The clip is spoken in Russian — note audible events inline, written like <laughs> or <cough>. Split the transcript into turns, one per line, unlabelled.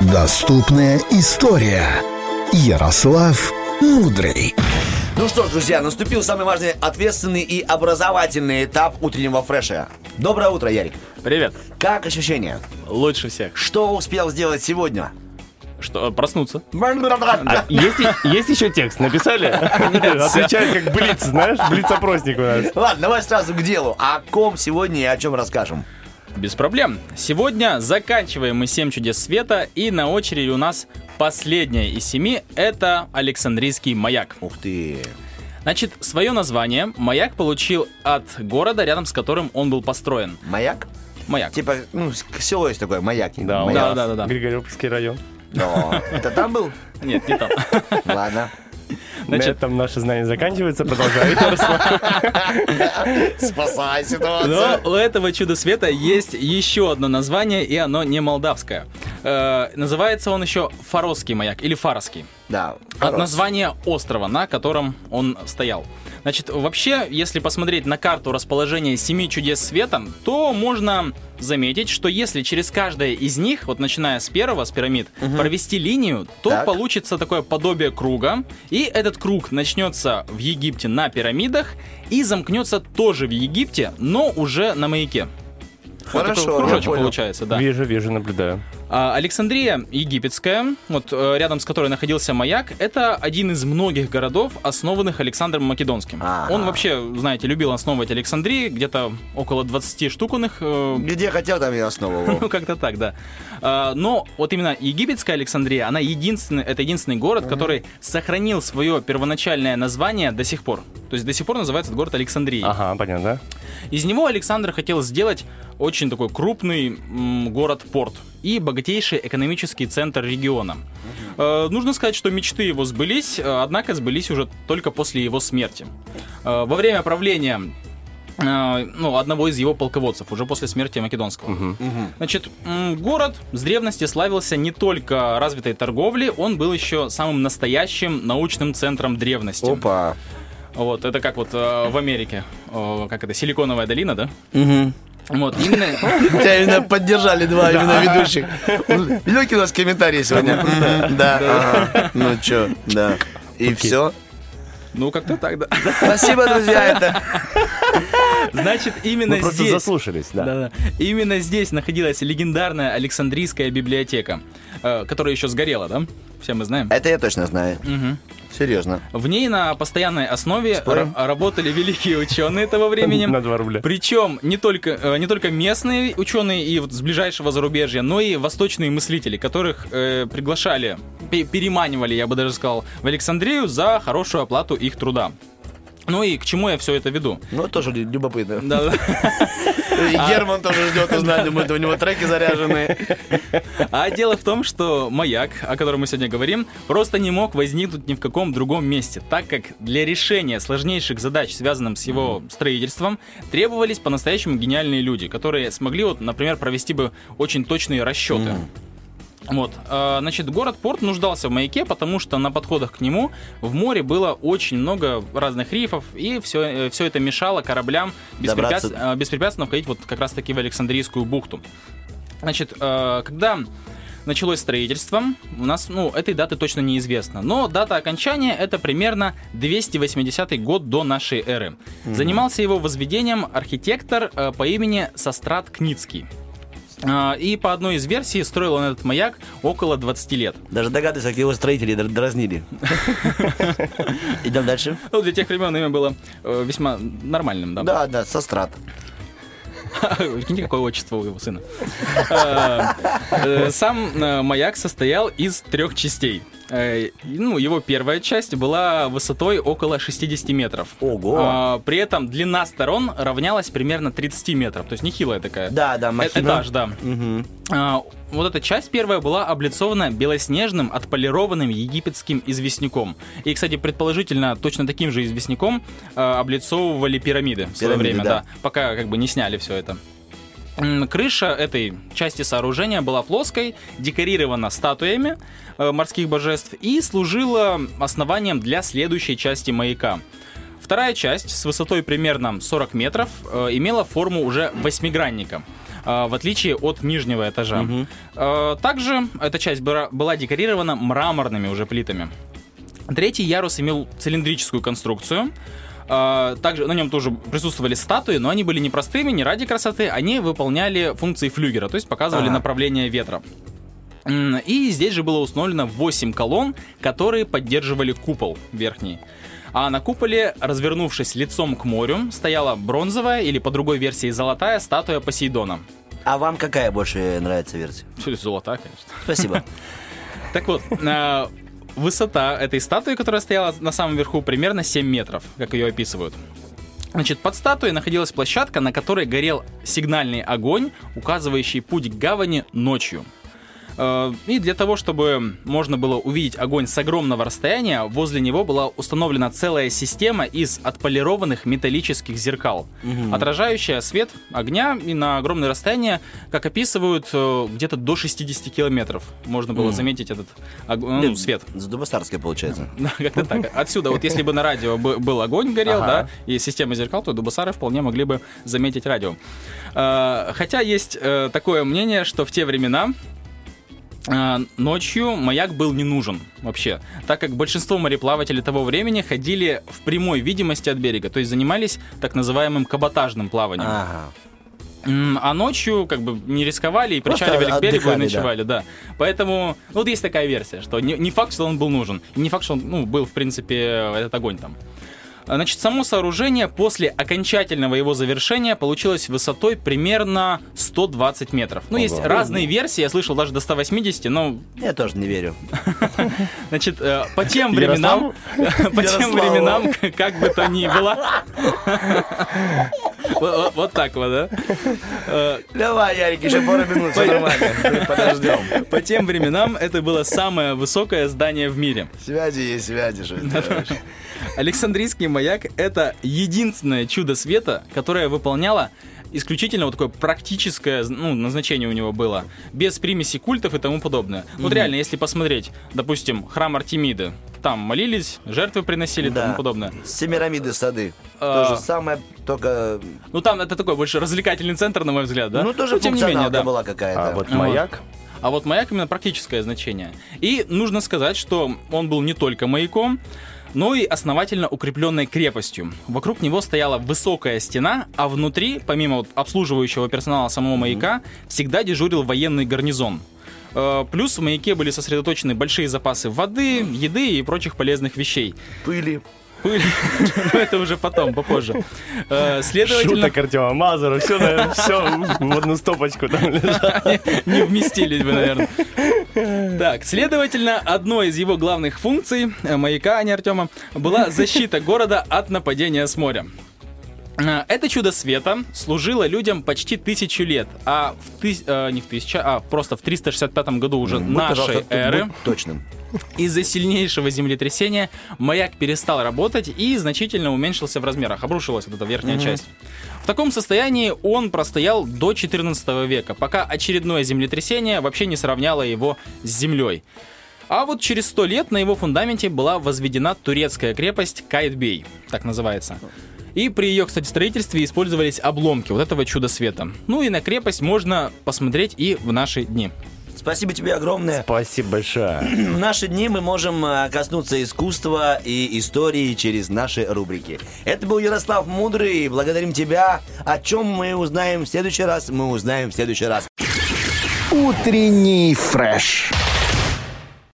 Доступная история. Ярослав Мудрый.
Ну что ж, друзья, наступил самый важный, ответственный и образовательный этап утреннего фреша. Доброе утро, Ярик.
Привет.
Как ощущения?
Лучше всех.
Что успел сделать сегодня?
Что, проснуться?
А есть, есть еще текст? Написали? Отвечают как блиц, знаешь? Блиц-опросник у нас.
Ладно, давай сразу к делу. О ком сегодня и о чем расскажем?
Без проблем. Сегодня заканчиваем мы «Семь чудес света», и на очереди у нас последняя из семи — это Александрийский маяк.
Ух ты.
Значит, свое название маяк получил от города, рядом с которым он был построен.
Маяк?
Маяк.
Типа, ну, село есть такое, маяк.
Да,
Маяк.
Да, да, да, да.
Григорьевский район.
Но Это там был?
Нет, не там.
Ладно.
На
Значит-
этом наши знания заканчиваются. Продолжай. <laughs>
Спасай ситуацию.
Но у этого чуда света есть еще одно название, и оно не молдавское. Э, называется он еще Фаросский маяк или Фарский.
Да.
От названия острова, на котором он стоял. Значит, вообще, если посмотреть на карту расположения семи чудес света, то можно заметить, что если через каждое из них, вот начиная с первого, с пирамид, провести линию, то
Так.
получится такое подобие круга, и этот круг начнется в Египте на пирамидах и замкнется тоже в Египте, но уже на маяке. Вот
Хорошо,
такой
я
кружочек
понял.
получается, да.
Вижу, вижу, наблюдаю.
А, Александрия египетская, вот э, рядом с которой находился маяк, это один из многих городов, основанных Александром Македонским.
Ага.
Он вообще, знаете, любил основывать Александрии, где-то около 20 штук он их, э,
Где хотел, там я основывал. <laughs>
ну как-то так, да. А, но вот именно египетская Александрия, она единственный, это единственный город, который сохранил свое первоначальное название до сих пор. То есть до сих пор называется этот город Александрией.
Ага, понятно.
Из него Александр хотел сделать очень такой крупный город-порт и богатейший экономический центр региона. Э, нужно сказать, что мечты его сбылись, э, однако сбылись уже только после его смерти. Э, во время правления э, ну, одного из его полководцев, уже после смерти Македонского. Значит, м, город с древности славился не только развитой торговлей, он был еще самым настоящим научным центром древности.
Опа.
Вот, это как вот э, в Америке, э, как это, Силиконовая долина, да?
Мгм.
Вот, именно... <laughs>
Тебя именно поддержали два именно ведущих. <laughs> Легкий у нас комментарий сегодня. Да. Ну чё, да. И все.
Ну, как-то так, да.
Спасибо, друзья. Это <laughs>
Значит, именно
Мы просто
здесь...
заслушались, да.
Да-да. Именно здесь находилась легендарная Александрийская библиотека, э, которая еще сгорела, да? Все мы знаем.
это я точно знаю.
Мгм.
Серьезно.
В ней на постоянной основе работали великие ученые того времени. <laughs>
На 2 рубля.
Причем не только, э, не только местные ученые и вот с ближайшего зарубежья, но и восточные мыслители, которых э, приглашали, пе- переманивали, я бы даже сказал, в Александрию за хорошую оплату их труда. Ну и к чему я все это веду?
Ну, тоже лю- любопытно.
Да, <laughs>
И Герман тоже ждет узнать, думает, у него треки заряжены. <laughs>
А дело в том, что маяк, о котором мы сегодня говорим, просто не мог возникнуть ни в каком другом месте, так как для решения сложнейших задач, связанных с его строительством, требовались по-настоящему гениальные люди, которые смогли, вот, например, провести бы очень точные расчеты. Вот, э, значит, город-порт нуждался в маяке, потому что на подходах к нему в море было очень много разных рифов, и все, все это мешало кораблям беспрепятс-
Добраться.
э, беспрепятственно входить вот как раз-таки в Александрийскую бухту. Значит, э, когда началось строительство, у нас, ну, этой даты точно неизвестно, но дата окончания это примерно 280 год до нашей эры. Занимался его возведением архитектор э, по имени Сострат Кницкий. А, И по одной из версий строил он этот маяк около 20 лет.
Даже догадываюсь, как его строители др- дразнили. <laughs> Идем дальше.
Ну, для тех времен имя было э, весьма нормальным, да.
Да, да, сострат.
Прикиньте, <laughs> какое отчество у его сына. Э, <laughs> э, Сам э, маяк состоял из трех частей. Э, Ну, его первая часть была высотой около 60 метров.
Ого.
А, При этом длина сторон равнялась примерно 30 метров. То есть нехилая такая.
Да, да,
Э-
махина.
Этаж, да.
Мгм.
А, Вот эта часть первая была облицована белоснежным отполированным египетским известняком. И, кстати, предположительно, точно таким же известняком а, облицовывали пирамиды в свое
Пирамиды,
время,
да.
да. Пока как бы не сняли все это. Крыша этой части сооружения была плоской, декорирована статуями э, морских божеств и служила основанием для следующей части маяка. Вторая часть с высотой примерно 40 метров э, имела форму уже восьмигранника. а, в отличие от нижнего этажа. А, Также эта часть была декорирована мраморными уже плитами. Третий ярус имел цилиндрическую конструкцию. А, Также на нем тоже присутствовали статуи, но они были не простыми, не ради красоты, они выполняли функции флюгера, то есть показывали
Ага.
направление ветра. И здесь же было установлено 8 колонн, которые поддерживали купол верхний. А на куполе, развернувшись лицом к морю, стояла бронзовая или по другой версии золотая статуя Посейдона.
А вам какая больше нравится версия? <laughs>
Золотая, конечно.
Спасибо. <laughs>
Так вот, э, высота этой статуи, которая стояла на самом верху, примерно 7 метров, как ее описывают. Значит, под статуей находилась площадка, на которой горел сигнальный огонь, указывающий путь к гавани ночью. Э, И для того, чтобы можно было увидеть огонь с огромного расстояния, возле него была установлена целая система из отполированных металлических зеркал, отражающая свет огня и на огромное расстояние, как описывают, э, где-то до 60 километров можно было заметить этот ну, свет.
С Дубостарской получается. <laughs>
Как-то так. Отсюда, вот если бы на радио бы- был огонь горел, да, и система зеркал, то дубасары вполне могли бы заметить радио. Хотя есть такое мнение, что в те времена ночью маяк был не нужен вообще, так как большинство мореплавателей того времени ходили в прямой видимости от берега, то есть занимались так называемым каботажным плаванием.
Ага.
А ночью как бы не рисковали и причаливали к берегу и
отдыхали, да.
ночевали, да. Поэтому, ну, вот есть такая версия, что не, не факт, что он был нужен, и не факт, что он, ну, был, в принципе, этот огонь там. А, Значит, само сооружение после окончательного его завершения получилось высотой примерно 120 метров. Ну, есть разные версии, я слышал даже до 180, но,
Я тоже не верю. <laughs>
значит, э, по тем временам, <laughs> по тем временам, <laughs> как бы то ни было, Вот- так вот, да? Э,
Давай, Ярик, еще пару минут, все нормально. Подождем. <laughs>
По тем временам это было самое высокое здание в мире.
Связи есть связи, сделаешь.
Александрийский маяк — это единственное чудо света, которое выполняло исключительно вот такое практическое ну, назначение у него было, без примеси культов и тому подобное. Вот реально, если посмотреть, допустим, храм Артемиды, там молились, жертвы приносили и
Да.
тому подобное.
Семирамиды сады.
А.
То же самое, только...
Ну там это такой больше развлекательный центр, на мой взгляд, да?
Ну, тоже
Но тем не менее, да.
была какая-то.
А вот
Вот.
маяк.
А вот маяк именно практическое значение. И нужно сказать, что он был не только маяком, но и основательно укрепленной крепостью. Вокруг него стояла высокая стена, а внутри, помимо вот обслуживающего персонала самого маяка, всегда дежурил военный гарнизон. Э, Плюс в маяке были сосредоточены большие запасы воды, еды и прочих полезных вещей.
Пыли.
Пыль, <laughs> но это уже потом, попозже. Э, Следовательно,
Шуток Артема Мазура. Все, все в одну стопочку там лежат.
не вместились бы, наверное. Так, следовательно, одной из его главных функций э, маяка, а не Артема, была защита города от нападения с моря. Э, Это чудо света служило людям почти тысячу лет, а в тыс- э, не в тысяча, а просто в 365 году уже
Будь,
нашей эры
будь точным.
из-за сильнейшего землетрясения маяк перестал работать и значительно уменьшился в размерах. Обрушилась вот эта верхняя часть. В таком состоянии он простоял до 14 века, пока очередное землетрясение вообще не сравняло его с землей. А вот через 100 лет на его фундаменте была возведена турецкая крепость Кайтбей, так называется. И при ее, кстати, строительстве использовались обломки вот этого чуда света. Ну и на крепость можно посмотреть и в наши дни.
Спасибо тебе огромное.
Спасибо большое.
В наши дни мы можем э, коснуться искусства и истории через наши рубрики. Это был Ярослав Мудрый. Благодарим тебя. О чем мы узнаем в следующий раз, мы узнаем в следующий раз.
Утренний фреш.